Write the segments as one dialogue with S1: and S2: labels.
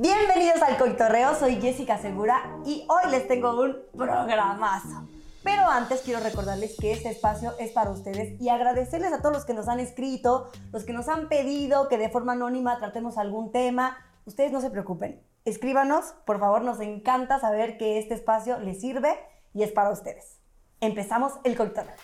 S1: Bienvenidos al Coitorreo, soy Jessica Segura y hoy les tengo un programazo. Pero antes quiero recordarles que este espacio es para ustedes y agradecerles a todos los que nos han escrito, los que nos han pedido que de forma anónima tratemos algún tema. Ustedes no se preocupen, escríbanos, por favor, nos encanta saber que este espacio les sirve y es para ustedes. Empezamos el Coitorreo.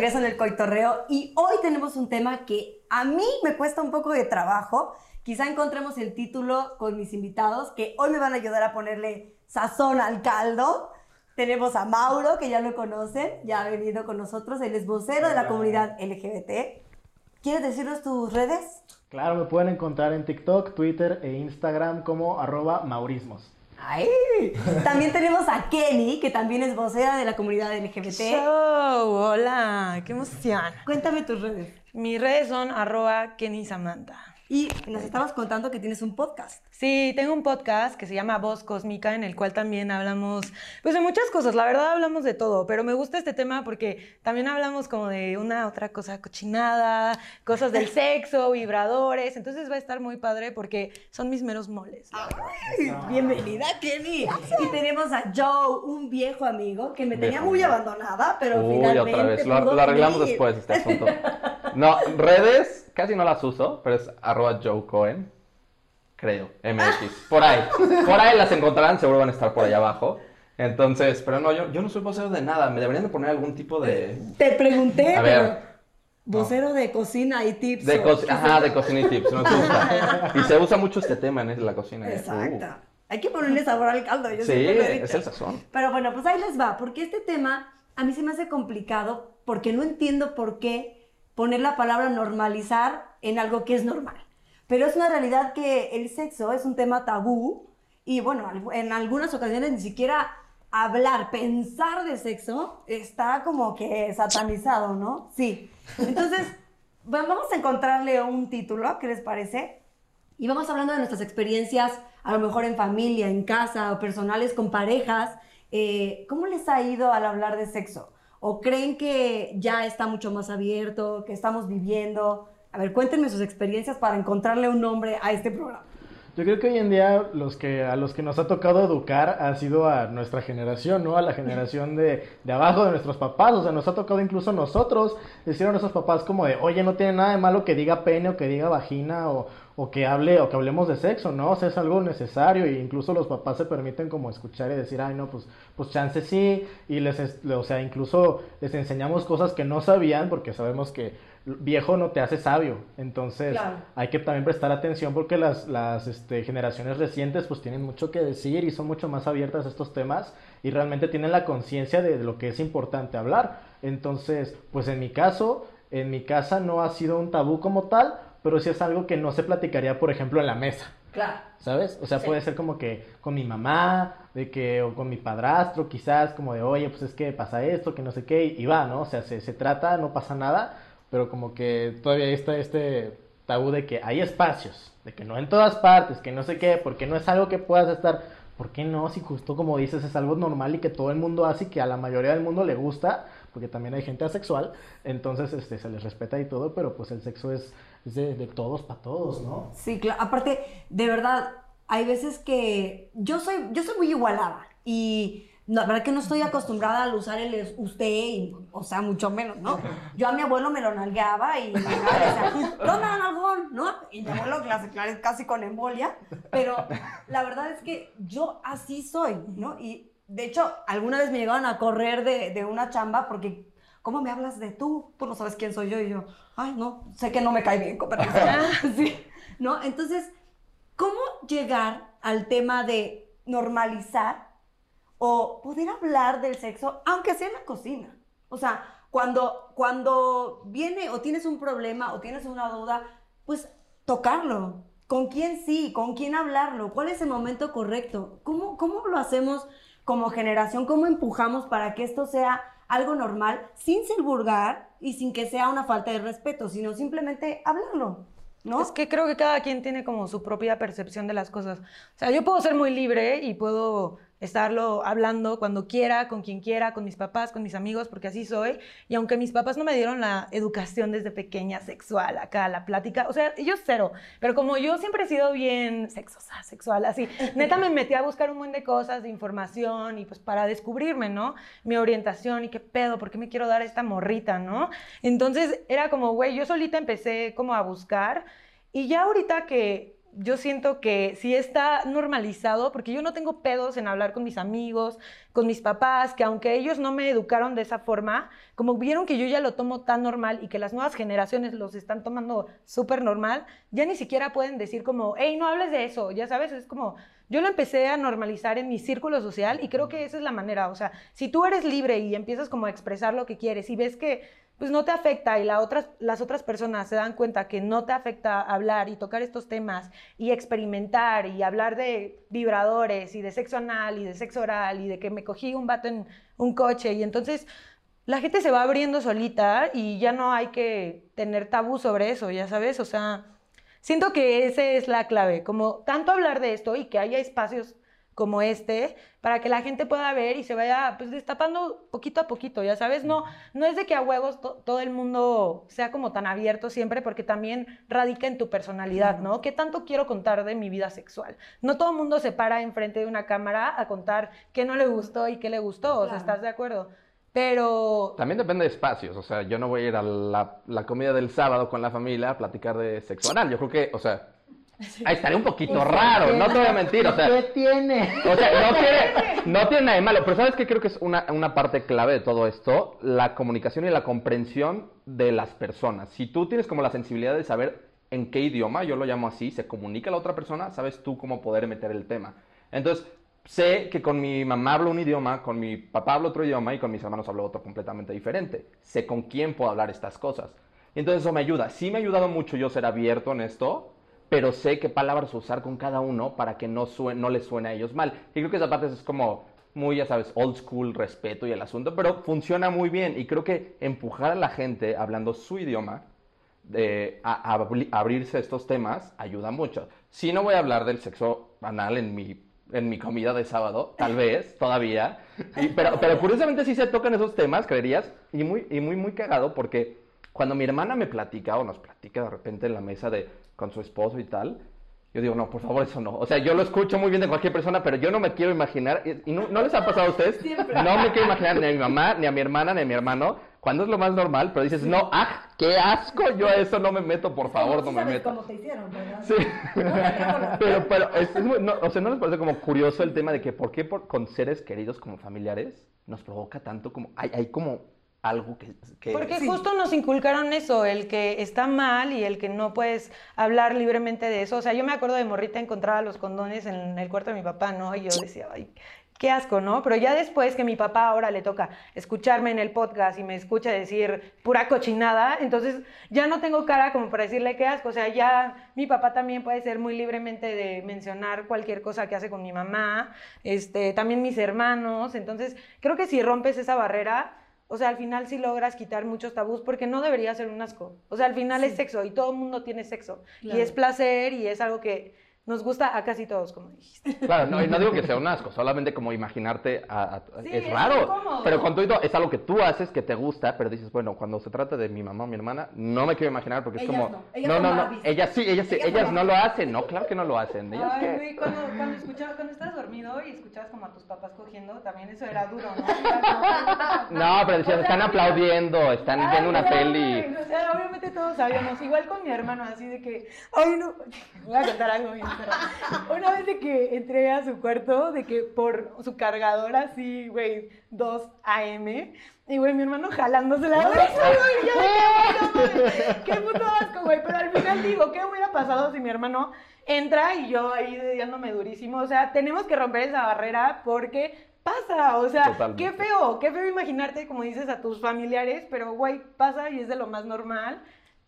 S1: Regreso en el coitorreo y hoy tenemos un tema que a mí me cuesta un poco de trabajo. Quizá encontremos el título con mis invitados que hoy me van a ayudar a ponerle sazón al caldo. Tenemos a Mauro, que ya lo conocen, ya ha venido con nosotros, él es vocero de la comunidad LGBT. ¿Quieres decirnos tus redes?
S2: Claro, me pueden encontrar en TikTok, Twitter e Instagram como arroba maurismos.
S1: ¡Ay! También tenemos a Kenny, que también es vocera de la comunidad LGBT.
S3: Show, hola, qué emoción.
S1: Cuéntame tus redes.
S3: Mis redes son arroba Kenny Samantha.
S1: Y nos estabas contando que tienes un podcast.
S3: Sí, tengo un podcast que se llama Voz Cósmica, en el cual también hablamos, pues de muchas cosas, la verdad hablamos de todo, pero me gusta este tema porque también hablamos como de una otra cosa cochinada, cosas del sexo, vibradores, entonces va a estar muy padre porque son mis meros moles.
S1: Ay, bienvenida, Kenny. Y tenemos a Joe, un viejo amigo que me tenía muy abandonada, pero
S4: Uy,
S1: finalmente
S4: otra vez. Lo, arreglamos
S1: venir.
S4: después este asunto. No, redes casi no las uso, pero es arroba Joe Cohen. Creo, MX. Por ahí. Por ahí las encontrarán, seguro van a estar por allá abajo. Entonces, pero no, yo, yo no soy vocero de nada. Me deberían de poner algún tipo de.
S1: Te pregunté,
S4: A
S1: pero
S4: ver.
S1: vocero de cocina y tips.
S4: de co- Ajá, de cocina y tips. Nos gusta. Y se usa mucho este tema en la cocina. ¿eh?
S1: Exacto.
S4: Uh.
S1: Hay que ponerle sabor al caldo. Yo
S4: Sí, es el sazón.
S1: Pero bueno, pues ahí les va, porque este tema a mí se me hace complicado porque no entiendo por qué poner la palabra normalizar en algo que es normal. Pero es una realidad que el sexo es un tema tabú y bueno, en algunas ocasiones ni siquiera hablar, pensar de sexo está como que satanizado, ¿no? Sí. Entonces, va- vamos a encontrarle un título, ¿qué les parece? Y vamos hablando de nuestras experiencias, a lo mejor en familia, en casa o personales con parejas. Eh, ¿Cómo les ha ido al hablar de sexo? ¿O creen que ya está mucho más abierto, que estamos viviendo? A ver, cuéntenme sus experiencias para encontrarle un nombre a este programa.
S2: Yo creo que hoy en día los que, a los que nos ha tocado educar ha sido a nuestra generación, ¿no? A la generación de, de abajo de nuestros papás. O sea, nos ha tocado incluso nosotros decir a nuestros papás como de, oye, no tiene nada de malo que diga pene o que diga vagina o, o que hable o que hablemos de sexo, ¿no? O sea, es algo necesario e incluso los papás se permiten como escuchar y decir, ay, no, pues, pues chance sí. Y les, es- o sea, incluso les enseñamos cosas que no sabían porque sabemos que viejo no te hace sabio. Entonces,
S1: Claro.
S2: hay que también prestar atención porque las, las este, generaciones recientes pues tienen mucho que decir y son mucho más abiertas a estos temas y realmente tienen la conciencia de lo que es importante hablar. Entonces, pues en mi caso, en mi casa no ha sido un tabú como tal, pero sí es algo que no se platicaría, por ejemplo, en la mesa.
S1: Claro.
S2: ¿Sabes? O sea,
S1: Sí.
S2: puede ser como que con mi mamá, de que, o con mi padrastro, quizás, como de, oye, pues es que pasa esto, que no sé qué, y va, ¿no? O sea, se, se trata, no pasa nada, pero como que todavía está este tabú de que hay espacios, de que no en todas partes, que no sé qué, porque no es algo que puedas estar, ¿por qué no? Si justo como dices, es algo normal y que todo el mundo hace y que a la mayoría del mundo le gusta, porque también hay gente asexual, entonces este, se les respeta y todo, pero pues el sexo es, es de, de todos para todos, ¿no?
S1: Sí, claro. Aparte, de verdad, hay veces que yo soy, yo soy muy igualada y la verdad que no estoy acostumbrada al usar el es- usted, y, o sea, mucho menos, ¿no? Yo a mi abuelo me lo nalgueaba y me decía, ¿qué onda, nalgón? ¿No? Y mi abuelo casi, casi con embolia, pero la verdad es que yo así soy, ¿no? Y de hecho, alguna vez me llegaron a correr de, de una chamba porque, ¿cómo me hablas de tú? Tú no sabes quién soy yo. Y yo, ay, no, sé que no me cae bien, permiso". sí, ¿no? Entonces, ¿cómo llegar al tema de normalizar o poder hablar del sexo, aunque sea en la cocina? O sea, cuando, cuando viene o tienes un problema o tienes una duda, pues tocarlo. ¿Con quién sí? ¿Con quién hablarlo? ¿Cuál es el momento correcto? ¿Cómo, cómo lo hacemos como generación? ¿Cómo empujamos para que esto sea algo normal, sin ser vulgar y sin que sea una falta de respeto, sino simplemente hablarlo, ¿no?
S3: Es que creo que cada quien tiene como su propia percepción de las cosas. O sea, yo puedo ser muy libre y puedo estarlo hablando cuando quiera, con quien quiera, con mis papás, con mis amigos, porque así soy. Y aunque mis papás no me dieron la educación desde pequeña sexual, acá la plática, o sea, ellos cero. Pero como yo siempre he sido bien sexosa, sexual, así, neta me metí a buscar un buen de cosas, de información y pues para descubrirme, ¿no? Mi orientación y qué pedo, ¿por qué me quiero dar esta morrita, ¿no? Entonces era como, güey, yo solita empecé como a buscar y ya ahorita que yo siento que sí está normalizado, porque yo no tengo pedos en hablar con mis amigos, con mis papás, que aunque ellos no me educaron de esa forma, como vieron que yo ya lo tomo tan normal y que las nuevas generaciones los están tomando súper normal, ya ni siquiera pueden decir como, hey, no hables de eso, ya sabes, es como, yo lo empecé a normalizar en mi círculo social y creo que esa es la manera, o sea, si tú eres libre y empiezas como a expresar lo que quieres y ves que pues no te afecta y las otras personas se dan cuenta que no te afecta hablar y tocar estos temas y experimentar y hablar de vibradores y de sexo anal y de sexo oral y de que me cogí un vato en un coche y entonces la gente se va abriendo solita y ya no hay que tener tabú sobre eso, ya sabes, o sea, siento que esa es la clave, como tanto hablar de esto y que haya espacios como este, para que la gente pueda ver y se vaya pues destapando poquito a poquito, ya sabes, no, no es de que a huevos todo el mundo sea como tan abierto siempre, porque también radica en tu personalidad, ¿no? ¿Qué tanto quiero contar de mi vida sexual? No todo el mundo se para enfrente de una cámara a contar qué no le gustó y qué le gustó, o sea, ¿estás de acuerdo? Pero...
S4: También depende de espacios, o sea, yo no voy a ir a la, la comida del sábado con la familia a platicar de sexo anal, yo creo que, o sea Ahí estaría un poquito raro, no te voy a mentir, o sea.
S2: ¿Qué tiene?
S4: O sea, no tiene, no tiene nada de malo, pero ¿sabes qué creo que es una, una parte clave de todo esto? La comunicación y la comprensión de las personas. Si tú tienes como la sensibilidad de saber en qué idioma, yo lo llamo así, se comunica la otra persona, sabes tú cómo poder meter el tema. Entonces, sé que con mi mamá hablo un idioma, con mi papá hablo otro idioma y con mis hermanos hablo otro completamente diferente. Sé con quién puedo hablar estas cosas. Entonces eso me ayuda. Sí me ha ayudado mucho yo ser abierto en esto, pero sé qué palabras usar con cada uno para que no, suene, no les suene a ellos mal. Y creo que esa parte es como muy, ya sabes, old school, respeto y el asunto, pero funciona muy bien. Y creo que empujar a la gente hablando su idioma de, a, abrirse a estos temas ayuda mucho. Si no voy a hablar del sexo anal en mi, en mi comida de sábado, tal vez, todavía. pero, pero curiosamente sí se tocan esos temas, creerías, y muy, y muy, muy cagado porque cuando mi hermana me platica o nos platica de repente en la mesa de con su esposo y tal, yo digo, no, por favor, eso no. O sea, yo lo escucho muy bien de cualquier persona, pero yo no me quiero imaginar, y no, les ha pasado a ustedes, no me quiero imaginar ni a mi mamá, ni a mi hermana, ni a mi hermano, cuando es lo más normal, pero dices, no, ah, qué asco, yo a eso no me meto, por favor, no me meto.
S1: Como te hicieron, ¿verdad?
S4: Sí. pero, pero, es, muy, no, o sea, ¿no les parece como curioso el tema de que por qué por, con seres queridos como familiares nos provoca tanto como, hay, hay como algo que...
S3: Porque justo nos inculcaron eso, el que está mal y el que no puedes hablar libremente de eso. O sea, yo me acuerdo de morrita encontraba los condones en el cuarto de mi papá, ¿no? Y yo decía, ay, qué asco, ¿no? Pero ya después que mi papá ahora le toca escucharme en el podcast y me escucha decir pura cochinada, entonces ya no tengo cara como para decirle qué asco. O sea, ya mi papá también puede ser muy libremente de mencionar cualquier cosa que hace con mi mamá, este, también mis hermanos. Entonces, creo que si rompes esa barrera o sea, al final sí logras quitar muchos tabús porque no debería ser un asco. O sea, al final es sexo y todo el mundo tiene sexo. Y es placer y es algo que nos gusta a casi todos, como dijiste.
S4: Claro, no, y no digo que sea un asco, solamente como imaginarte a, es raro. pero todo es algo que tú haces que te gusta, pero dices, bueno, cuando se trata de mi mamá o mi hermana, no me quiero imaginar porque es como
S1: no,
S4: no, no, no, ellas sí, ellas, ellas, no lo hacen, no, claro que no lo hacen. Ellas
S3: Ay, güey, cuando, cuando, escuchabas, cuando estás dormido y escuchabas como a tus papás cogiendo, también eso era duro, ¿no?
S4: no, pero decían, están aplaudiendo, están viendo una peli.
S3: O sea, obviamente todos sabíamos, igual con mi hermano, así de que, ay, no, voy a contar algo bien, una vez de que entré a su cuarto, de que por su cargadora así, güey, 2 AM, y güey, mi hermano jalándose la oreja, güey, qué puto asco, güey, pero al final digo, ¿qué hubiera pasado si mi hermano entra y yo ahí dediándome durísimo? O sea, tenemos que romper esa barrera porque pasa, o sea, qué feo, qué feo imaginarte, como dices, a tus familiares, pero güey, pasa y es de lo más normal.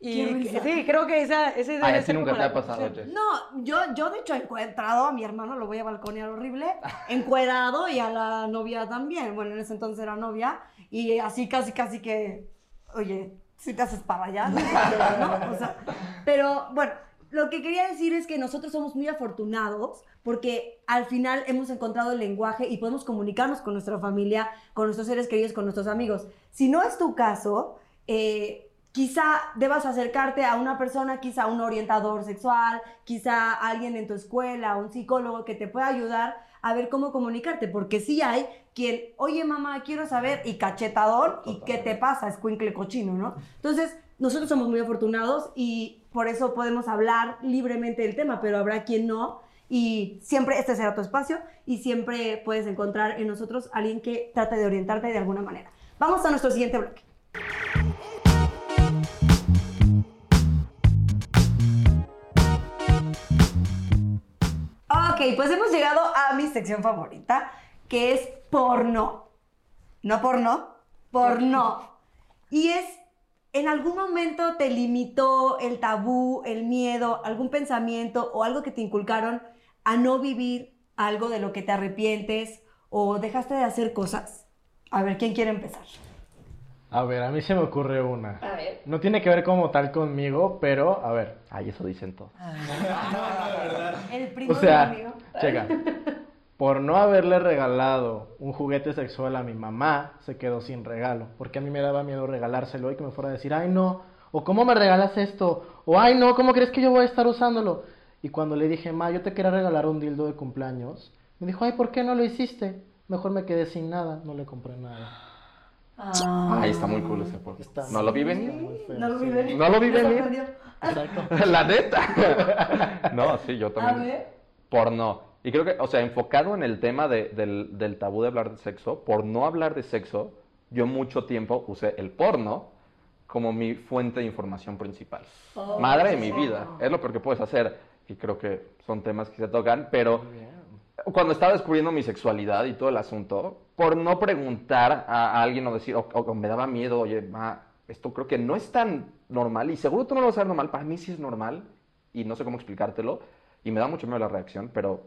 S3: Y sí, creo que esa, esa
S4: idea. Ay, nunca te ha pasado,
S1: No, yo, yo de hecho he encuadrado a mi hermano, lo voy a balconear horrible, encuadrado y a la novia también. Bueno, en ese entonces era novia. y así casi, casi que, oye, si te haces para allá, ¿no? O sea, pero bueno, lo que quería decir es que nosotros somos muy afortunados porque al final hemos encontrado el lenguaje y podemos comunicarnos con nuestra familia, con nuestros seres queridos, con nuestros amigos. Si no es tu caso, eh, quizá debas acercarte a una persona, quizá a un orientador sexual, quizá a alguien en tu escuela, un psicólogo que te pueda ayudar a ver cómo comunicarte, porque sí hay quien, oye mamá, quiero saber, y cachetador, y qué te pasa, escuincle cochino, ¿no? Entonces, nosotros somos muy afortunados y por eso podemos hablar libremente del tema, pero habrá quien no. Y siempre este será tu espacio y siempre puedes encontrar en nosotros alguien que trate de orientarte de alguna manera. Vamos a nuestro siguiente bloque. Ok, pues hemos llegado a mi sección favorita, que es porno. No porno, porno. Y es, en algún momento te limitó el tabú, el miedo, algún pensamiento o algo que te inculcaron a no vivir algo de lo que te arrepientes o dejaste de hacer cosas. A ver, ¿quién quiere empezar?
S2: A ver, a mí se me ocurre una.
S1: A ver.
S2: No tiene que ver como tal conmigo, pero a ver.
S4: Ay, eso dicen todos.
S1: El primo
S2: O sea,
S1: de mi amigo.
S2: checa. Por no haberle regalado un juguete sexual a mi mamá, se quedó sin regalo. Porque a mí me daba miedo regalárselo y que me fuera a decir, ay no, o cómo me regalas esto, o ay no, ¿cómo crees que yo voy a estar usándolo? Y cuando le dije, ma, yo te quería regalar un dildo de cumpleaños, me dijo, ay, ¿por qué no lo hiciste? Mejor me quedé sin nada, no le compré nada.
S1: Ah.
S4: Ay, está muy cool ese porno.
S2: Está
S4: No lo vi venir.
S1: No lo vi venir.
S4: No lo vi venir. La neta. No, sí, yo
S1: A
S4: también.
S1: ver.
S4: Porno. Y creo que, o sea, enfocado en el tema de- del, del tabú de hablar de sexo, por no hablar de sexo, yo mucho tiempo usé el porno como mi fuente de información principal.
S1: Oh,
S4: Madre de mi vida. Es lo peor que puedes hacer. Y creo que son temas que se tocan, pero
S2: Muy bien.
S4: Cuando estaba descubriendo mi sexualidad y todo el asunto, por no preguntar a, alguien o decir, o, o me daba miedo, oye, ma, esto creo que no es tan normal y seguro tú no lo vas a ver normal, para mí sí es normal y no sé cómo explicártelo y me da mucho miedo la reacción, pero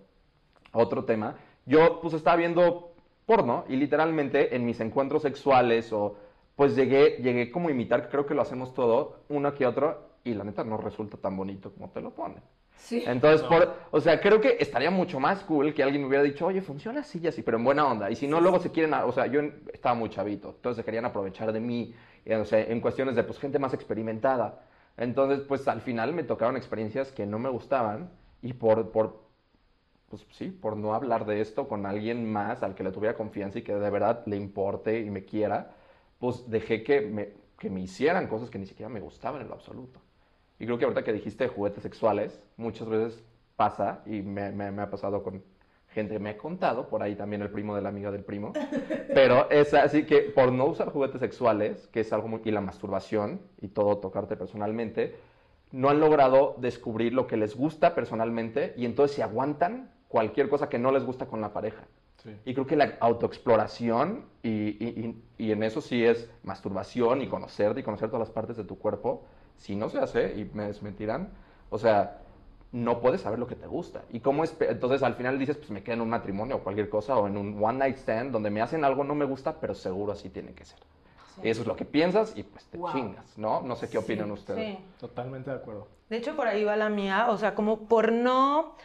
S4: otro tema, yo pues estaba viendo porno y literalmente en mis encuentros sexuales o pues llegué, llegué como a imitar, creo que lo hacemos todo, uno que otro y la neta no resulta tan bonito como te lo ponen.
S1: Sí.
S4: Entonces, por, o sea, creo que estaría mucho más cool que alguien me hubiera dicho, oye, funciona así y así, pero en buena onda. Y si no, luego se quieren, a- o sea, yo estaba muy chavito, entonces se querían aprovechar de mí, eh, o sea, en cuestiones de, pues, gente más experimentada. Entonces, pues, al final me tocaron experiencias que no me gustaban y por, por, pues, sí, por no hablar de esto con alguien más al que le tuviera confianza y que de verdad le importe y me quiera, pues, dejé que me, que me hicieran cosas que ni siquiera me gustaban en lo absoluto. Y creo que ahorita que dijiste juguetes sexuales, muchas veces pasa, y me, me- me ha pasado con gente, me ha contado, por ahí también el primo de la amiga del primo, pero es así que por no usar juguetes sexuales, que es algo muy, y la masturbación, y todo tocarte personalmente, no han logrado descubrir lo que les gusta personalmente, y entonces se aguantan cualquier cosa que no les gusta con la pareja.
S2: Sí.
S4: Y creo que la autoexploración, y, y- y- y en eso sí es masturbación y conocerte y conocer todas las partes de tu cuerpo, si no se hace, y me desmentirán, o sea, no puedes saber lo que te gusta. Y cómo es, entonces al final dices, pues me quedo en un matrimonio o cualquier cosa, o en un one night stand, donde me hacen algo no me gusta, pero seguro así tiene que ser. Eso es lo que piensas y pues te
S1: Wow.
S4: chingas, ¿no? No sé qué opinan ustedes.
S3: Sí.
S2: Totalmente de acuerdo.
S3: De hecho, por ahí va la mía, o sea, como por no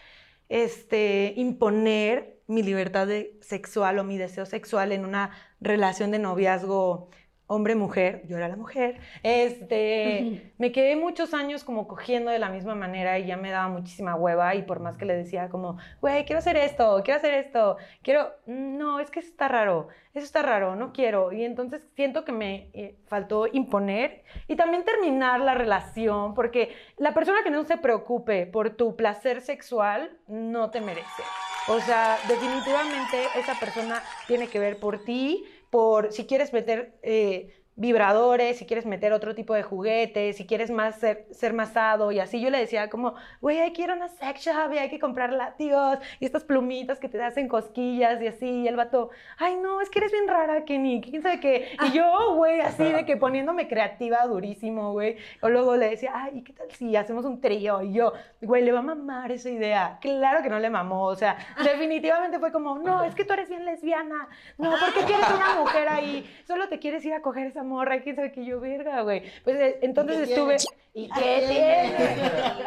S3: este, imponer mi libertad de- sexual o mi deseo sexual en una relación de noviazgo hombre-mujer, yo era la mujer, este, me quedé muchos años como cogiendo de la misma manera y ya me daba muchísima hueva y por más que le decía como, güey, quiero hacer esto, quiero hacer esto, quiero, no, es que eso está raro, eso está raro, no quiero. Y entonces siento que me eh, faltó imponer y también terminar la relación, porque la persona que no se preocupe por tu placer sexual no te merece. O sea, definitivamente esa persona tiene que ver por ti, por si quieres meter eh, vibradores, si quieres meter otro tipo de juguetes, si quieres más ser, ser masado y así. Yo le decía como, güey, hay que ir a una sex shop y hay que comprar látigos y estas plumitas que te hacen cosquillas y así. Y el vato, ay, no, es que eres bien rara, Kenny, quién sabe qué. Y yo, güey, así de que poniéndome creativa durísimo, güey. O luego le decía, ay, ¿y qué tal si hacemos un trío? Y yo, güey, le va a mamar esa idea. Claro que no le mamó, o sea, definitivamente fue como, no, es que tú eres bien lesbiana. No, ¿por qué quieres una mujer ahí? Solo te quieres ir a coger esa morra, quién sabe que yo, verga, güey. Pues eh, entonces estuve. ¿Y qué tiene?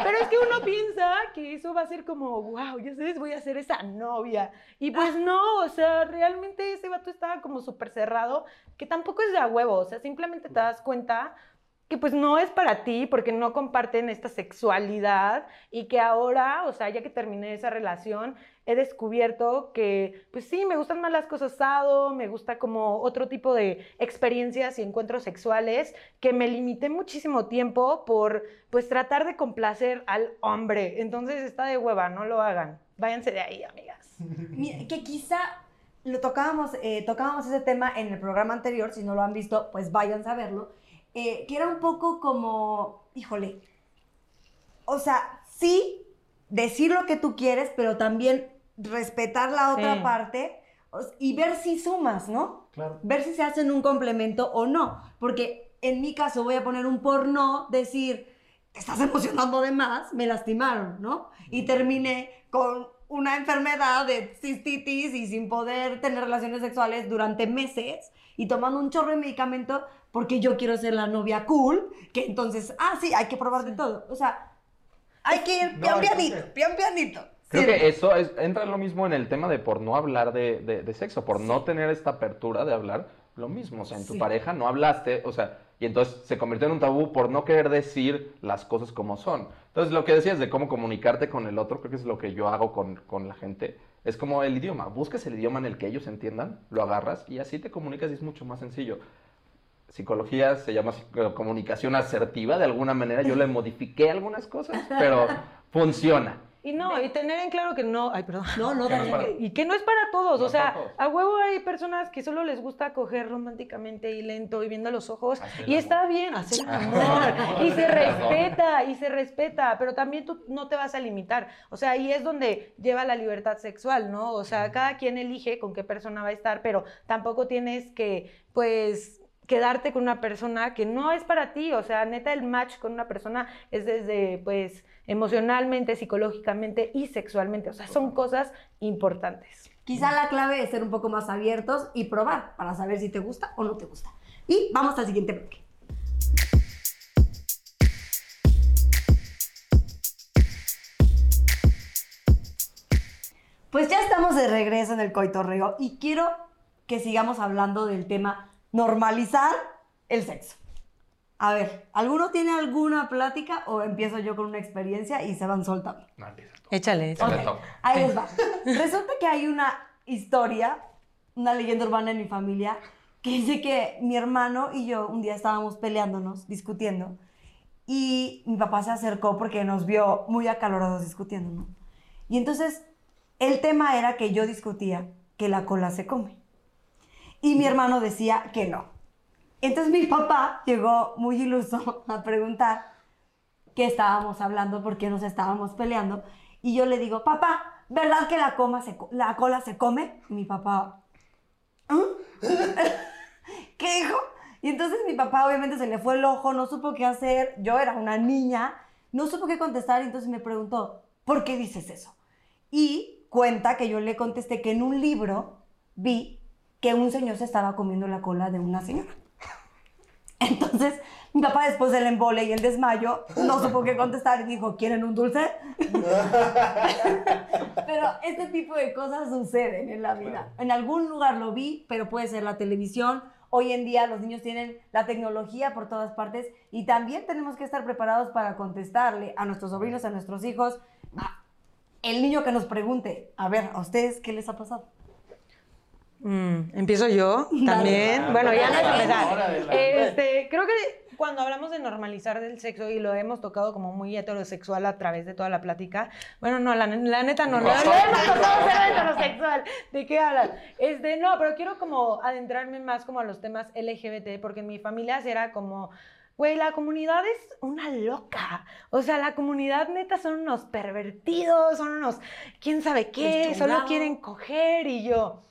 S3: Pero es que uno piensa que eso va a ser como, wow, ya sabes, voy a ser esa novia. Y pues no, o sea, realmente ese vato estaba como súper cerrado, que tampoco es de a huevo, o sea, simplemente te das cuenta que pues no es para ti porque no comparten esta sexualidad y que ahora, o sea, ya que terminé esa relación, he descubierto que pues sí, me gustan más las cosas asado, me gusta como otro tipo de experiencias y encuentros sexuales que me limité muchísimo tiempo por pues tratar de complacer al hombre. Entonces está de hueva, no lo hagan. Váyanse de ahí, amigas.
S1: Que quizá lo tocábamos, eh, tocábamos ese tema en el programa anterior, si no lo han visto, pues vayan a verlo, eh, que era un poco como, híjole, o sea, sí, decir lo que tú quieres, pero también respetar la otra
S3: Sí.
S1: parte y ver si sumas, ¿no?
S2: Claro.
S1: Ver si se hacen un complemento o no, porque en mi caso voy a poner un porno, decir, te estás emocionando de más, me lastimaron, ¿no? Y terminé con una enfermedad de cistitis y sin poder tener relaciones sexuales durante meses y tomando un chorro de medicamento porque yo quiero ser la novia cool, que entonces, ah, sí, hay que probar de todo. O sea, hay que ir pian
S2: No,
S1: pianito, pian pianito.
S4: Creo
S1: Sí.
S4: que eso es, entra lo mismo en el tema de por no hablar de, de- de sexo, por no tener esta apertura de hablar, lo mismo, o sea, en tu
S1: Sí.
S4: pareja no hablaste, o sea, y entonces se convirtió en un tabú por no querer decir las cosas como son. Entonces, lo que decías de cómo comunicarte con el otro, creo que es lo que yo hago con, con la gente, es como el idioma, buscas el idioma en el que ellos entiendan, lo agarras y así te comunicas y es mucho más sencillo. Psicología se llama psico- comunicación asertiva, de alguna manera yo le modifiqué algunas cosas, pero funciona.
S3: Y no, y tener en claro que no, ay, perdón.
S1: No, no,
S4: Que no para-
S3: Y que no es para todos,
S4: No
S3: o sea,
S4: todos.
S3: a huevo hay personas que solo les gusta coger románticamente y lento y viendo a los ojos
S4: Hacer
S3: y está bien hacer el
S4: Hacer
S3: amor y se respeta y se respeta, pero también tú no te vas a limitar, o sea, ahí es donde lleva la libertad sexual, ¿no? O sea, cada quien elige con qué persona va a estar, pero tampoco tienes que, pues quedarte con una persona que no es para ti, o sea, neta el match con una persona es desde pues emocionalmente, psicológicamente y sexualmente, o sea, son cosas importantes.
S1: Quizá la clave es ser un poco más abiertos y probar para saber si te gusta o no te gusta. Y vamos al siguiente bloque. Pues ya estamos de regreso en el coitorreo y quiero que sigamos hablando del tema normalizar el sexo. A ver, ¿alguno tiene alguna plática o empiezo yo con una experiencia y se van soltando?
S4: No, empieza tú.
S3: Échale.
S4: Toca.
S1: Ahí les va. Resulta que hay una historia, una leyenda urbana en mi familia, que dice que mi hermano y yo un día estábamos peleándonos, discutiendo, y mi papá se acercó porque nos vio muy acalorados discutiendo, ¿no? Y entonces el tema era que yo discutía que la cola se come. Y mi hermano decía que no. Entonces mi papá llegó muy iluso a preguntar qué estábamos hablando, por qué nos estábamos peleando. Y yo le digo, papá, ¿verdad que la, coma se la cola se come? Y mi papá, ¿ah? ¿qué dijo? Y entonces mi papá obviamente se le fue el ojo, no supo qué hacer. Yo era una niña, no supo qué contestar. Y entonces me preguntó, ¿por qué dices eso? Y cuenta que yo le contesté que en un libro vi que un señor se estaba comiendo la cola de una señora. Entonces, mi papá después del embole y el desmayo, no supo qué contestar y dijo, ¿quieren un dulce? pero este tipo de cosas suceden en la vida. En algún lugar lo vi, pero puede ser la televisión. Hoy en día los niños tienen la tecnología por todas partes y también tenemos que estar preparados para contestarle a nuestros sobrinos, a nuestros hijos, a el niño que nos pregunte, a ver, ¿a ustedes qué les ha pasado?
S3: Mm, Empiezo yo también. bueno, ya no empezar. Este, creo que cuando hablamos de normalizar del sexo y lo hemos tocado como muy heterosexual a través de toda la plática, bueno, no, la, la neta no, no, no hemos tocado ser heterosexual. ¿De qué hablas? Este, no, pero quiero como adentrarme más como a los temas LGBT, porque en mi familia era como Güey, la comunidad es una loca. O sea, la comunidad neta son unos pervertidos, son unos quién sabe qué, solo quieren coger y yo.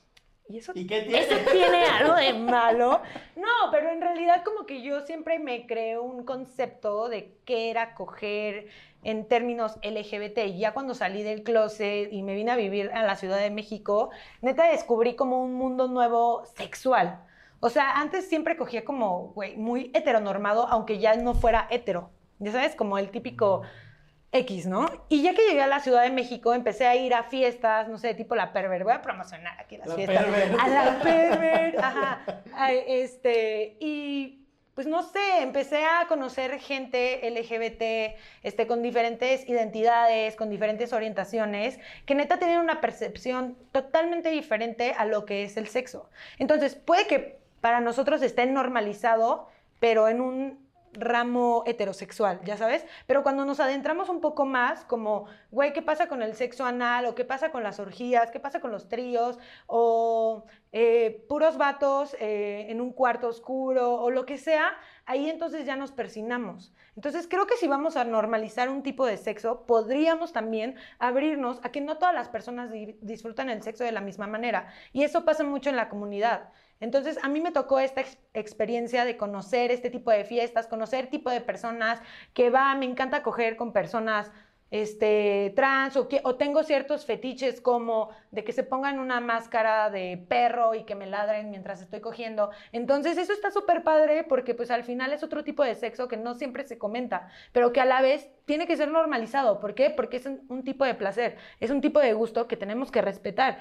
S3: ¿Y eso,
S2: ¿Y qué tiene?
S3: ¿Eso tiene algo de malo? No, pero en realidad como que yo siempre me creé un concepto de qué era coger en términos LGBT. Y ya cuando salí del closet y me vine a vivir a la Ciudad de México, neta descubrí como un mundo nuevo sexual. O sea, antes siempre cogía como, güey, muy heteronormado, aunque ya no fuera hetero. Ya sabes, como el típico X, ¿no? Y ya que llegué a la Ciudad de México, empecé a ir a fiestas, no sé, tipo la perver. Voy a promocionar aquí las
S2: La
S3: fiestas.
S2: perver.
S3: A la perver, ajá. Ay, Este, y pues no sé, empecé a conocer gente LGBT, este, con diferentes identidades, con diferentes orientaciones, que neta tienen una percepción totalmente diferente a lo que es el sexo. Entonces, puede que para nosotros esté normalizado, pero en un ramo heterosexual, ya sabes, pero cuando nos adentramos un poco más, como, güey, ¿qué pasa con el sexo anal? ¿O qué pasa con las orgías? ¿Qué pasa con los tríos? ¿O eh, puros vatos eh, en un cuarto oscuro? O lo que sea, ahí entonces ya nos persinamos. Entonces creo que si vamos a normalizar un tipo de sexo, podríamos también abrirnos a que no todas las personas di- disfrutan el sexo de la misma manera. Y eso pasa mucho en la comunidad. Entonces, a mí me tocó esta ex- experiencia de conocer este tipo de fiestas, conocer tipo de personas que va, me encanta coger con personas este, trans o, tengo ciertos fetiches como de que se pongan una máscara de perro y que me ladren mientras estoy cogiendo. Entonces, eso está súper padre porque pues al final es otro tipo de sexo que no siempre se comenta, pero que a la vez tiene que ser normalizado. ¿Por qué? Porque es un, un tipo de placer, es un tipo de gusto que tenemos que respetar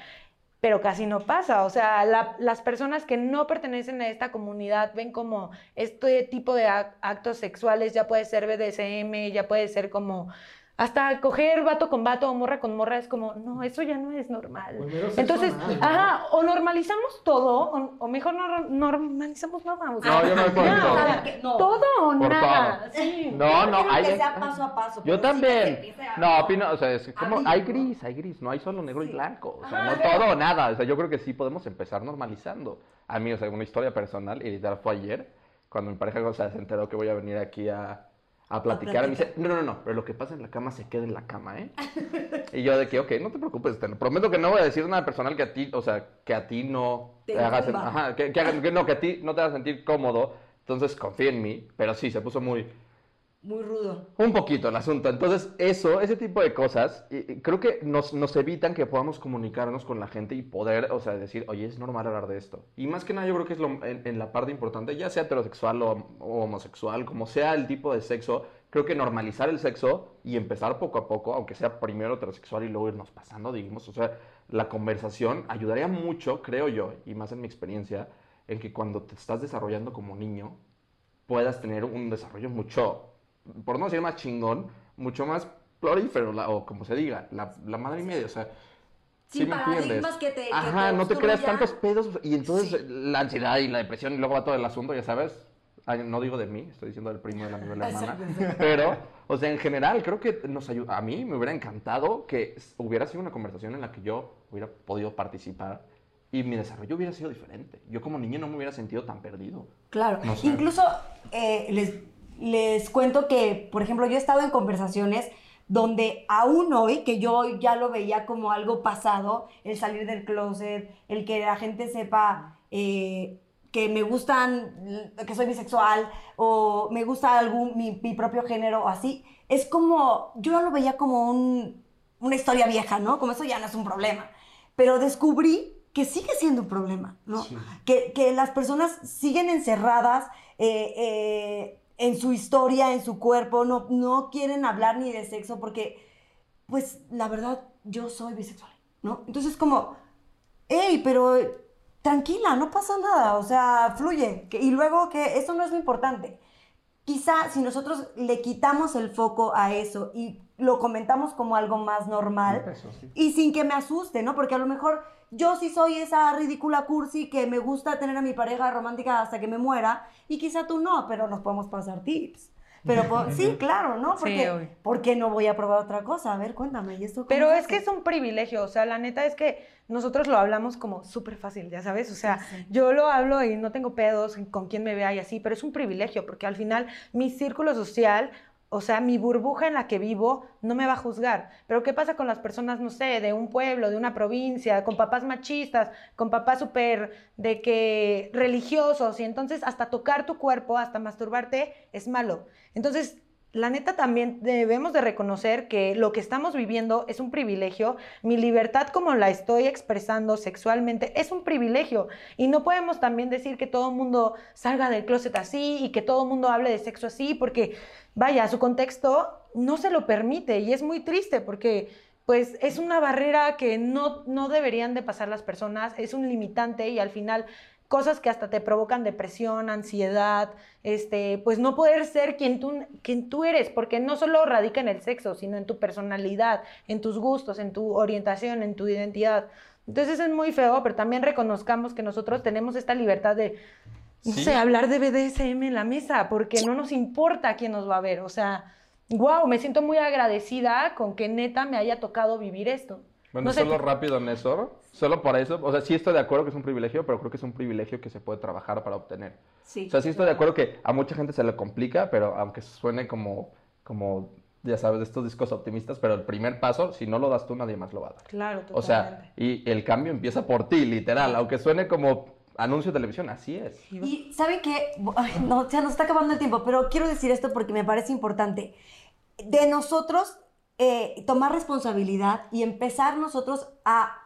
S3: pero casi no pasa. O sea, la- las personas que no pertenecen a esta comunidad ven como este tipo de ac- actos sexuales, ya puede ser BDSM, ya puede ser como hasta coger vato con vato o morra con morra, es como, no, eso ya no es normal.
S2: Pues
S3: Entonces,
S2: anal, ¿no?
S3: ajá, o normalizamos todo, o, o mejor no normalizamos nada. o sea,
S4: No, yo no estoy
S3: ya,
S4: con
S3: o
S4: todo.
S3: sea,
S1: que- no.
S3: todo o
S4: Por
S3: nada.
S4: todo.
S3: Sí.
S4: No, no, hay.
S1: que sea paso a paso.
S4: Yo
S1: sí
S4: también.
S1: empiece a-
S4: No, opino, o sea, es como hay
S1: ¿no?
S4: gris, hay gris, no hay solo negro y
S1: Sí.
S4: blanco. O sea,
S3: Ajá,
S4: no
S3: pero-
S4: todo o nada. O sea, yo creo que sí podemos empezar normalizando. A mí, o sea, una historia personal, y literal fue ayer, cuando mi pareja o sea, se enteró que voy a venir aquí a, a platicar. Me dice, no, no, no, pero lo que pasa en la cama se queda en la cama, ¿eh? y yo de que, ok, no te preocupes, te prometo que no voy a decir nada personal que a ti, o sea, que a ti no
S1: Te
S4: haga sen-
S1: incumba.
S4: ajá, que, que haga- que no, que a ti no te haga sentir cómodo. Entonces confía en mí, pero sí, se puso muy,
S1: Muy rudo.
S4: un poquito el asunto. Entonces, eso, ese tipo de cosas, creo que nos, nos evitan que podamos comunicarnos con la gente y poder, o sea, decir, oye, es normal hablar de esto. Y más que nada, yo creo que es lo, en, en la parte importante, ya sea heterosexual o, o homosexual, como sea el tipo de sexo, creo que normalizar el sexo y empezar poco a poco, aunque sea primero heterosexual y luego irnos pasando, digamos, o sea, la conversación ayudaría mucho, creo yo, y más en mi experiencia, en que cuando te estás desarrollando como niño, puedas tener un desarrollo mucho, por no decir más chingón, mucho más florífero, la- o como se diga, la, la madre y media, o sea,
S1: Sin
S4: ¿sí
S1: paradigmas que te- que
S4: Ajá,
S1: te
S4: no te creas
S1: obstruyan.
S4: tantos pedos, y entonces
S1: Sí.
S4: la ansiedad y la depresión, y luego va todo el asunto, ya sabes, no digo de mí, estoy diciendo del primo, del amigo, de la hermana, pero, o sea, en general, creo que nos ayuda, a mí me hubiera encantado que hubiera sido una conversación en la que yo hubiera podido participar, y mi desarrollo hubiera sido diferente. Yo como niño no me hubiera sentido tan perdido.
S1: Claro.
S4: No sé.
S1: Incluso eh, les, les cuento que, por ejemplo, yo he estado en conversaciones donde aún hoy, que yo ya lo veía como algo pasado, el salir del closet, el que la gente sepa eh, que me gustan, que soy bisexual o me gusta algún, mi, mi propio género o así, es como, yo lo veía como un- una historia vieja, ¿no? Como eso ya no es un problema. Pero descubrí que sigue siendo un problema, ¿no? Que, que las personas siguen encerradas eh, eh, en su historia, en su cuerpo, no, no quieren hablar ni de sexo porque, pues, la verdad, yo soy bisexual, ¿no? Entonces, como, hey, pero tranquila, no pasa nada, o sea, fluye. y luego que eso no es lo importante. Quizá si nosotros le quitamos el foco a eso y lo comentamos como algo más normal
S2: Eso sí.
S1: y sin que me asuste, ¿no? Porque a lo mejor yo sí soy esa ridícula cursi que me gusta tener a mi pareja romántica hasta que me muera y quizá tú no, pero nos podemos pasar tips. Pero sí, claro, ¿no? Porque. ¿por qué no voy a probar otra cosa? A ver, cuéntame, ¿y esto
S3: Pero es que es un privilegio, o sea, la neta es que nosotros lo hablamos como súper fácil, ya sabes, o sea,
S1: Sí, sí.
S3: yo lo hablo y no tengo pedos con quien me vea y así, pero es un privilegio porque al final mi círculo social, o sea, mi burbuja en la que vivo no me va a juzgar. Pero ¿qué pasa con las personas, no sé, de un pueblo, de una provincia, con papás machistas, con papás súper de que religiosos y entonces hasta tocar tu cuerpo, hasta masturbarte es malo. Entonces, la neta también debemos de reconocer que lo que estamos viviendo es un privilegio. Mi libertad como la estoy expresando sexualmente es un privilegio. Y no podemos también decir que todo el mundo salga del closet así y que todo el mundo hable de sexo así, porque vaya, su contexto no se lo permite y es muy triste porque pues es una barrera que no, no deberían de pasar las personas, es un limitante y al final cosas que hasta te provocan depresión, ansiedad, este, pues no poder ser quien tú, quien tú eres, porque no solo radica en el sexo, sino en tu personalidad, en tus gustos, en tu orientación, en tu identidad. Entonces es muy feo, pero también reconozcamos que nosotros tenemos esta libertad de, no
S4: Sí.
S3: sé, hablar de BDSM en la mesa, porque no nos importa quién nos va a ver. O sea, wow, me siento muy agradecida con que neta me haya tocado vivir esto.
S4: Bueno,
S3: No sé,
S4: solo rápido, Néstor. Solo para eso. O sea, sí estoy de acuerdo que es un privilegio, pero creo que es un privilegio que se puede trabajar para obtener.
S1: Sí.
S4: O sea, sí estoy de acuerdo que a mucha gente se le complica, pero aunque suene como, como ya sabes, de estos discos optimistas, pero el primer paso, si no lo das tú, nadie más lo va a dar.
S3: Claro, totalmente.
S4: O sea, y el cambio empieza por ti, literal. Aunque suene como anuncio de televisión, así es.
S1: Y ¿saben qué? Ay, no, ya nos está acabando el tiempo, pero quiero decir esto porque me parece importante. De nosotros eh, tomar responsabilidad y empezar nosotros a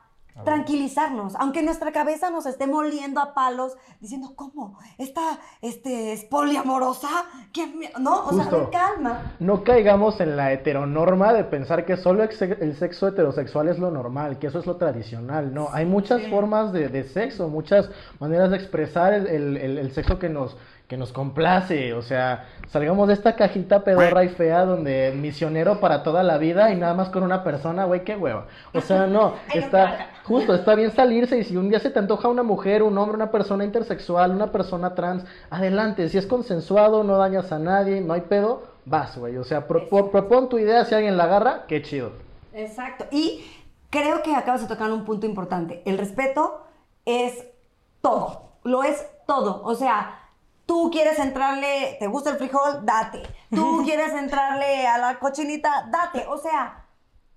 S1: tranquilizarnos, aunque nuestra cabeza nos esté moliendo a palos, diciendo, ¿cómo? ¿Esta este, es poliamorosa? ¿Quién me-?" No, o sea,
S2: Justo.
S1: calma.
S2: No caigamos en la heteronorma de pensar que solo el sexo heterosexual es lo normal, que eso es lo tradicional. No, hay muchas formas de, de sexo, muchas maneras de expresar el, el- el- el sexo que nos, que nos complace. O sea, salgamos de esta cajita pedorra y fea donde misionero para toda la vida y nada más con una persona, güey, qué hueva. O sea, no, está justo, está bien salirse y si un día se te antoja una mujer, un hombre, una persona intersexual, una persona trans, adelante, si es consensuado, no dañas a nadie, no hay pedo, vas, güey. O sea, propo- propon tu idea, si alguien la agarra, qué chido.
S1: Exacto. Y creo que acabas de tocar un punto importante. El respeto es todo. Lo es todo. O sea, tú quieres entrarle, ¿te gusta el frijol? Date. Tú quieres entrarle a la cochinita? Date. O sea,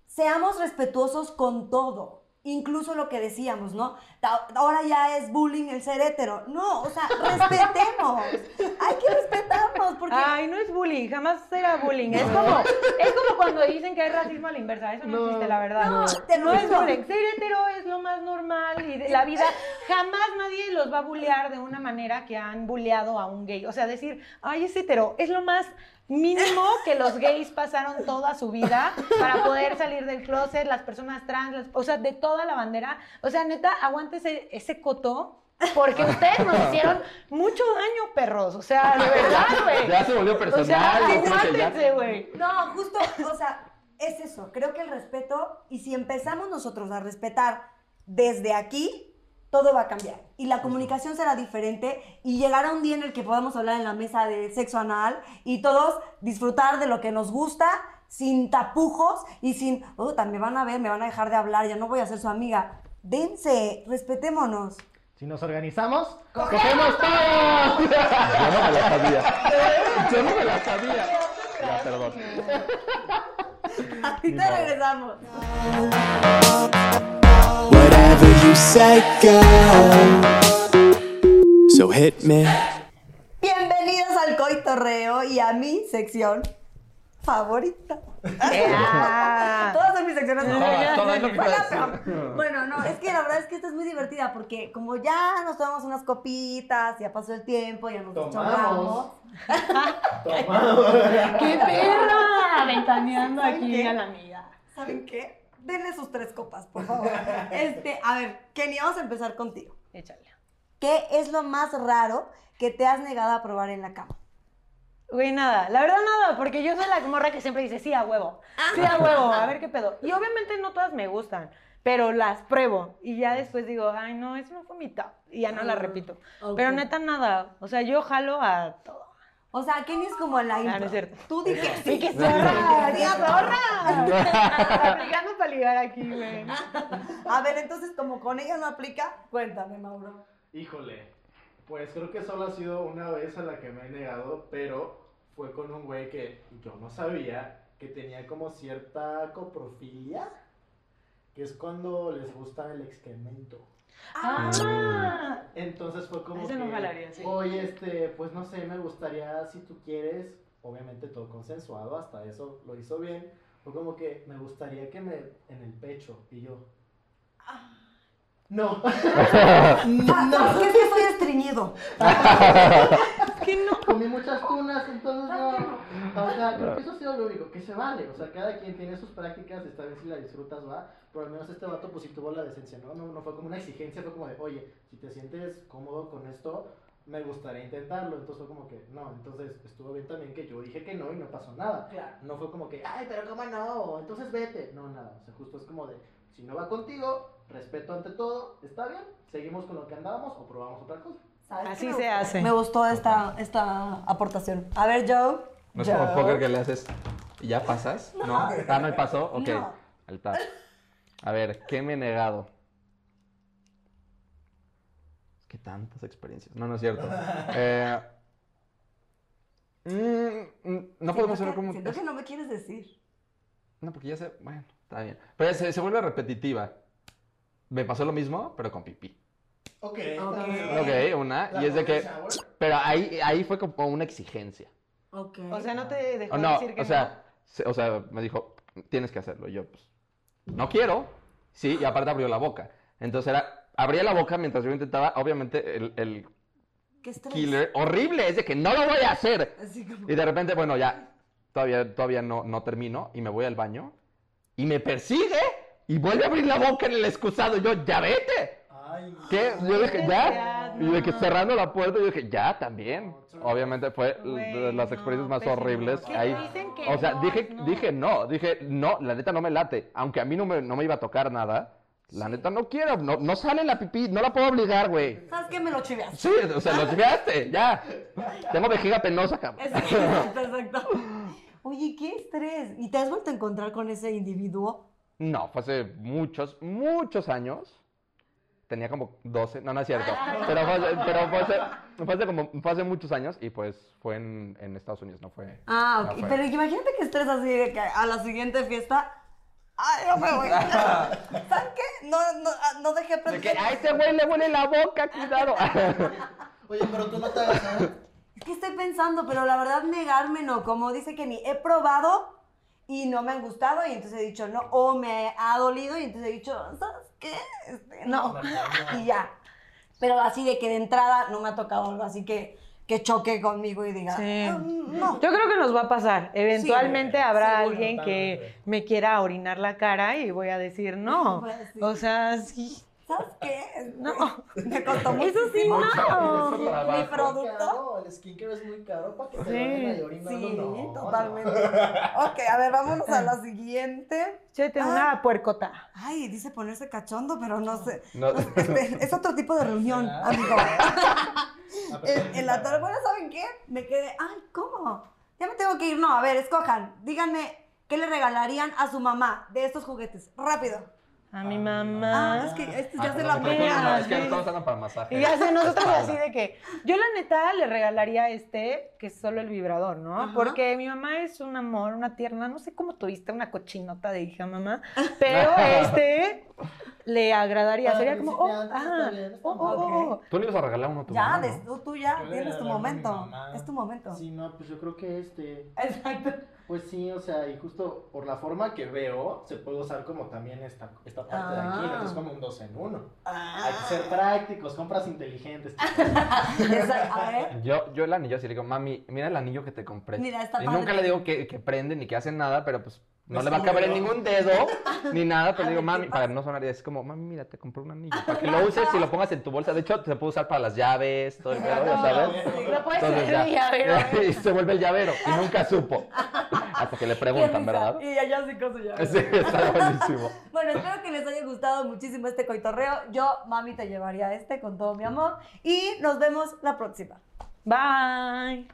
S1: seamos respetuosos con todo. Incluso lo que decíamos, ¿no? Ta- Ahora ya es bullying el ser hetero. No, o sea, respetemos. Hay que respetarnos porque...
S3: Ay, no es bullying, jamás será bullying. Es como, es como cuando dicen que hay racismo a la inversa. Eso no,
S2: No,
S3: existe, la verdad.
S1: no,
S3: No,
S1: te lo
S3: es bullying. Ser hetero es lo más normal y de la vida. Jamás nadie los va a bullear de una manera que han bulleado a un gay. O sea, decir, ay, es hetero, es lo más mínimo que los gays pasaron toda su vida para poder salir del closet, las personas trans, las- o sea, de toda la bandera. O sea, neta, aguante ese, coto. Porque ustedes nos hicieron mucho daño, perros. O sea, de verdad, güey.
S4: Ya se volvió
S3: O
S4: personal.
S3: sea, aguántense, güey.
S1: No, justo, o sea, es eso. Creo que el respeto, y si empezamos nosotros a respetar desde aquí, todo va a cambiar. Y la comunicación será diferente y llegará un día en el que podamos hablar en la mesa de sexo anal y todos disfrutar de lo que nos gusta sin tapujos y sin, oh, me van a ver, me van a dejar de hablar, ya no voy a ser su amiga. Dense, respetémonos.
S2: Si nos organizamos,
S4: ¡Cogemos todos! Yo no me la sabía. Yo no me la sabía. Ya, perdón.
S1: Ahorita regresamos.
S5: Whatever you say, girl. So hit me.
S1: Bienvenidos al Coitorreo y a mi sección favorita. Todas son mis secciones favoritas.
S4: todas.
S1: Bueno, no, es que la verdad es que esta es muy divertida porque como ya nos tomamos unas copitas, ya pasó el tiempo, ya nos
S2: Tomamos.
S1: deschongamos.
S3: ¡Qué perra! Ventaneando
S1: ¿Saben
S3: aquí
S1: qué?
S3: a la amiga.
S1: ¿Saben qué? Denle sus tres copas, por favor. Este, a ver, Kenny, vamos a empezar contigo.
S3: Échale.
S1: ¿Qué es lo más raro que te has negado a probar en la cama?
S3: Güey, nada. La verdad, nada, porque yo soy la morra que siempre dice sí a huevo. Sí a huevo, a ver qué pedo. Y obviamente no todas me gustan, pero las pruebo. Y ya después digo, ay, no, eso no fue mi top. Y ya no la
S1: Ah,
S3: repito.
S1: ok.
S3: Pero neta, nada. O sea, yo jalo a todo.
S1: O sea, Kenny es como la intro.
S3: no es cierto.
S1: Tú dije
S3: sí. que zorra, sí, zorra. Aplicando para ligar aquí, güey.
S1: A ver, entonces, como con ella no aplica, cuéntame, Mauro.
S2: Híjole, pues creo que solo ha sido una vez a la que me he negado, pero fue con un güey que yo no sabía que tenía como cierta coprofilia, que es cuando les gusta el excremento.
S3: Ah.
S2: Entonces fue como
S3: Ese
S2: que,
S3: no jalaría, sí.
S2: oye, este, pues no sé, me gustaría, si tú quieres, obviamente todo consensuado, hasta eso lo hizo bien, fue como que me gustaría que me, en el pecho, y yo, no.
S1: No, es que soy estreñido.
S3: que no.
S2: Comí muchas tunas, entonces no. O sea, creo que eso ha sido lo único, que se vale. O sea, cada quien tiene sus prácticas, está bien si la disfrutas, va. Pero al menos este vato, pues sí tuvo la decencia, ¿no? No, no fue como una exigencia, fue como de, oye, si te sientes cómodo con esto, me gustaría intentarlo. Entonces fue como que, no. Entonces estuvo bien también que yo dije que no y no pasó nada.
S1: Claro.
S2: No fue como que, ay, pero cómo no, entonces vete. No, nada. O sea, justo es como de, si no va contigo, respeto ante todo, está bien, seguimos con lo que andábamos o probamos otra cosa.
S1: ¿Sabes
S3: Así se hace.
S1: Me gustó esta, esta aportación. A ver, Joe.
S4: No es como
S1: Joe.
S4: póker que le haces y ya pasas, ¿no? Ah, no hay paso, ok.
S1: No.
S4: El tap. A ver, ¿qué me he negado? Es que tantas experiencias. No, no es cierto. Eh, mm, mm, no podemos
S1: que-
S4: como...
S1: Siento que no me quieres decir.
S4: No, porque ya se... Bueno, está bien. Pero ya se, se vuelve repetitiva. Me pasó lo mismo, pero con pipí.
S2: Ok.
S1: Ok.
S4: Ok, una. Y es de que... Pero ahí, ahí fue como una exigencia.
S1: Ok.
S3: O sea, no te dejó
S4: no,
S3: decir que
S4: o sea, se- o sea, me dijo, tienes que hacerlo. Y yo, pues, no quiero. Sí, y aparte abrió la boca. Entonces era, abría la boca mientras yo intentaba, obviamente, el, el
S1: ¿Qué
S4: killer, horrible, es de que no lo voy a hacer.
S1: Así como...
S4: Y de repente, bueno, ya, todavía, todavía no, no termino y me voy al baño y me persigue y vuelve a abrir la boca en el excusado. Y yo, ya vete.
S2: Ay,
S4: ¿Qué? Yo dije, ya. Y de que cerrando la puerta, yo dije, ya, también. Obviamente fue de las
S3: no,
S4: experiencias más horribles.
S3: ¿Qué
S4: Ahí,
S3: dicen que
S4: o sea,
S3: no,
S4: dije,
S3: no?
S4: dije no, dije no, la neta no me late. Aunque a mí no me, no me iba a tocar nada, la neta no quiero, no, no sale la pipí, no la puedo obligar, güey.
S1: ¿Sabes qué? Me lo chiveas.
S4: Sí, o sea, lo chiveaste, ya. Tengo vejiga penosa, cabrón.
S1: Exacto, exacto. Oye, qué estrés. ¿Y te has vuelto a encontrar con ese individuo?
S4: No, fue hace muchos, muchos años. Tenía como 12, no, no es cierto. Pero fue hace, pero fue hace, fue hace como, fue hace muchos años y pues fue en, en Estados Unidos, no fue.
S1: Ah,
S4: no
S1: ok.
S4: fue.
S1: Pero imagínate que estrés así de que a la siguiente fiesta. ¡Ay, no me voy! ¿Saben qué? No, no, ah, no dejé
S4: De
S1: pensar.
S4: que a ese güey le huele la boca, cuidado.
S2: Oye, pero tú no te hagas, ¿sabes?
S1: Es que estoy pensando, pero la verdad negarme no. Como dice que ni he probado y no me han gustado y entonces he dicho no. O me ha dolido y entonces he dicho, ¿sabes qué? Este, no. y ya. Pero así de que de entrada no me ha tocado algo así que, que choque conmigo y diga,
S3: Sí.
S1: "Ah, no.
S3: Yo creo que nos va a pasar. Eventualmente
S2: Sí,
S3: habrá
S2: seguro,
S3: alguien que me quiera orinar la cara y voy a decir no.
S1: Decir-
S3: O sea, sí.
S1: ¿Sabes qué?
S3: No.
S1: Me costó
S3: Eso sí, no.
S1: Mi producto.
S2: Caro, el skincare es muy caro para que te
S3: Sí.
S2: orinando,
S1: Sí,
S2: no,
S1: totalmente. Ok, a ver, vámonos a la siguiente.
S3: Échate
S1: Ah.
S3: una puercota.
S1: Ay, dice ponerse cachondo, pero no sé.
S4: No.
S1: No este, es otro tipo de reunión, amigo. en, en la torre, bueno, ¿saben qué? Me quedé, ay, ¿cómo? Ya me tengo que ir. No, a ver, escojan. Díganme, ¿qué le regalarían a su mamá de estos juguetes? Rápido.
S3: A mi
S1: Ah,
S3: mamá.
S1: es que este
S4: Ah,
S1: ya se
S4: pero
S1: la
S4: no no, es que no estamos usando para masaje.
S3: Y ya sé, nosotros así de que yo la neta le regalaría este, que es solo el vibrador, ¿no?
S1: Ajá.
S3: Porque mi mamá es un amor, una tierna, no sé cómo tuviste una cochinota de hija, mamá, pero este le agradaría,
S2: Para
S3: sería como, oh, ah, oh, oh, oh, oh.
S4: Tú le ibas a regalar uno a tu
S1: Ya,
S4: mamá,
S1: des-
S4: ¿no?
S1: tú, ya tienes tu momento. Es tu momento.
S2: Sí, no, pues yo creo que este.
S1: Exacto.
S2: Pues sí, o sea, y justo por la forma que veo, se puede usar como también esta, esta parte de aquí,
S1: Ah.
S2: ¿no? es como un dos en uno.
S1: Ah.
S2: Hay que ser prácticos, compras inteligentes.
S1: Exacto. A ver.
S4: Yo, yo el anillo así le digo, mami, mira el anillo que te compré.
S1: Mira, está
S4: y
S1: padre.
S4: nunca le digo que, que prende ni que hace nada, pero pues No le va a caber en ningún dedo ni nada, pero digo, mami, para no sonar, es como, mami, mira, te compré un anillo. Para que lo uses y lo pongas en tu bolsa. De hecho, se puede usar para las llaves, todo el pedo, ya sabes.
S3: Lo puedes
S4: Entonces ya.
S3: llavero.
S4: y se vuelve el llavero. Y nunca supo. Hasta que le preguntan. ¿verdad?
S1: Y allá sí con su llave.
S4: Sí, está buenísimo.
S1: Bueno, espero que les haya gustado muchísimo este coitorreo. Yo, mami, te llevaría este con todo mi amor. Y nos vemos la próxima.
S3: Bye.